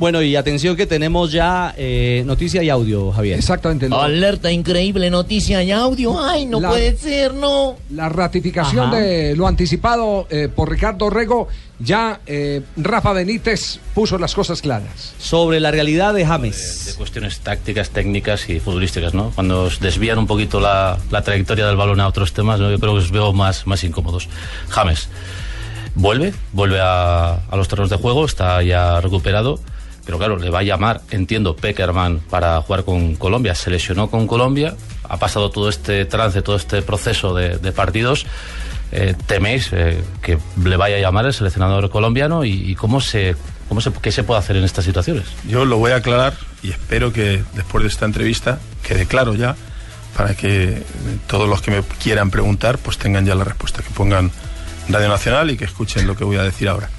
Bueno, y atención que tenemos ya eh, noticia y audio, Javier. Exactamente. lo- Alerta increíble, noticia y audio. Ay, no La- puede ser, no. La ratificación Ajá. de lo anticipado eh, por Ricardo Rego, ya eh, Rafa Benítez puso las cosas claras. Sobre la realidad de de James. cuestiones tácticas, técnicas y futbolísticas, ¿no? Cuando os desvían un poquito la, la trayectoria del balón a otros temas, ¿no? yo creo que os veo más, más incómodos. James vuelve, vuelve a, a los terrenos de juego, está ya recuperado, pero claro, le va a llamar, entiendo, Peckerman para jugar con Colombia. Se lesionó con Colombia, ha pasado todo este trance, todo este proceso de, partidos. Eh, ¿Teméis eh, que le vaya a llamar el seleccionador colombiano y, y cómo se, cómo se, qué se puede hacer en estas situaciones? Yo lo voy a aclarar y espero que después de esta entrevista quede claro ya para que todos los que me quieran preguntar pues tengan ya la respuesta, que pongan Radio Nacional y que escuchen lo que voy a decir ahora.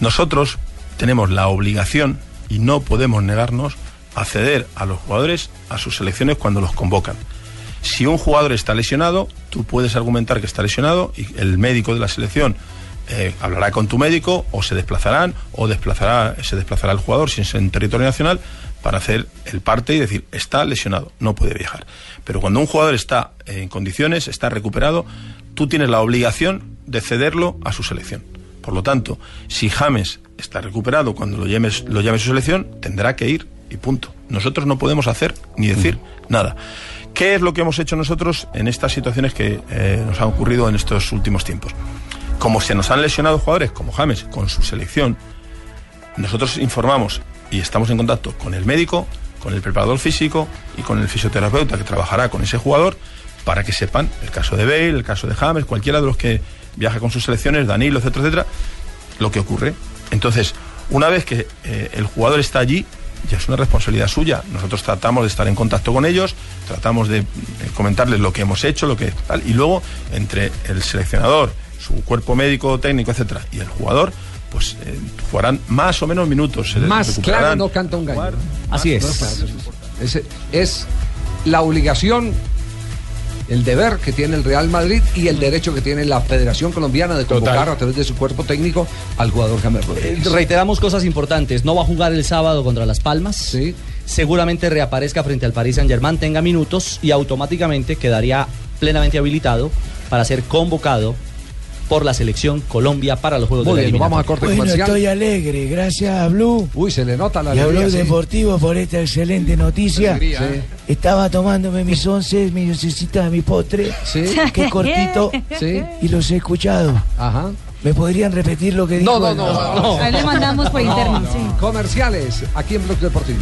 Nosotros tenemos la obligación y no podemos negarnos a ceder a los jugadores a sus selecciones cuando los convocan. Si un jugador está lesionado, tú puedes argumentar que está lesionado y el médico de la selección eh, hablará con tu médico o se desplazarán o desplazará, se desplazará el jugador si es en territorio nacional para hacer el parte y decir está lesionado, no puede viajar. Pero cuando un jugador está en condiciones, está recuperado, tú tienes la obligación de cederlo a su selección. Por lo tanto, si James está recuperado cuando lo llame su selección, tendrá que ir y punto. Nosotros no podemos hacer ni decir nada. ¿Qué es lo que hemos hecho nosotros en estas situaciones que eh, nos han ocurrido en estos últimos tiempos? Como se nos han lesionado jugadores como James con su selección, nosotros informamos y estamos en contacto con el médico, con el preparador físico y con el fisioterapeuta que trabajará con ese jugador para que sepan el caso de Bale, el caso de James, cualquiera de los que viaja con sus selecciones, Danilo, etcétera, etcétera, lo que ocurre. Entonces, una vez que eh, el jugador está allí, ya es una responsabilidad suya. Nosotros tratamos de estar en contacto con ellos, tratamos de, comentarles lo que hemos hecho, lo que tal, y luego entre el seleccionador, su cuerpo médico, técnico, etcétera, y el jugador, pues eh, jugarán más o menos minutos. se Más claro no canta un gallo. Así claro, es, es la obligación, el deber que tiene el Real Madrid y el derecho que tiene la Federación Colombiana de convocar a través de su cuerpo técnico al jugador James Eh, Rodríguez. Reiteramos cosas importantes. No va a jugar el sábado contra Las Palmas. Sí. Seguramente reaparezca frente al Paris Saint Germain, tenga minutos y automáticamente quedaría plenamente habilitado para ser convocado por la selección Colombia para los Juegos Muy de bien, vamos a corte Bueno, comercial. estoy alegre, gracias a Blue Uy, se le nota la y a Blue alegría, sí. Deportivo por esta excelente noticia. Sí. Estaba tomándome mis once, mi necesita mi postre, Sí. qué cortito, Sí. y los he escuchado. Ajá. ¿Me podrían repetir lo que dijo? No, no, no. no. Ahí le mandamos por interno, sí. Comerciales, aquí en Blog Deportivo.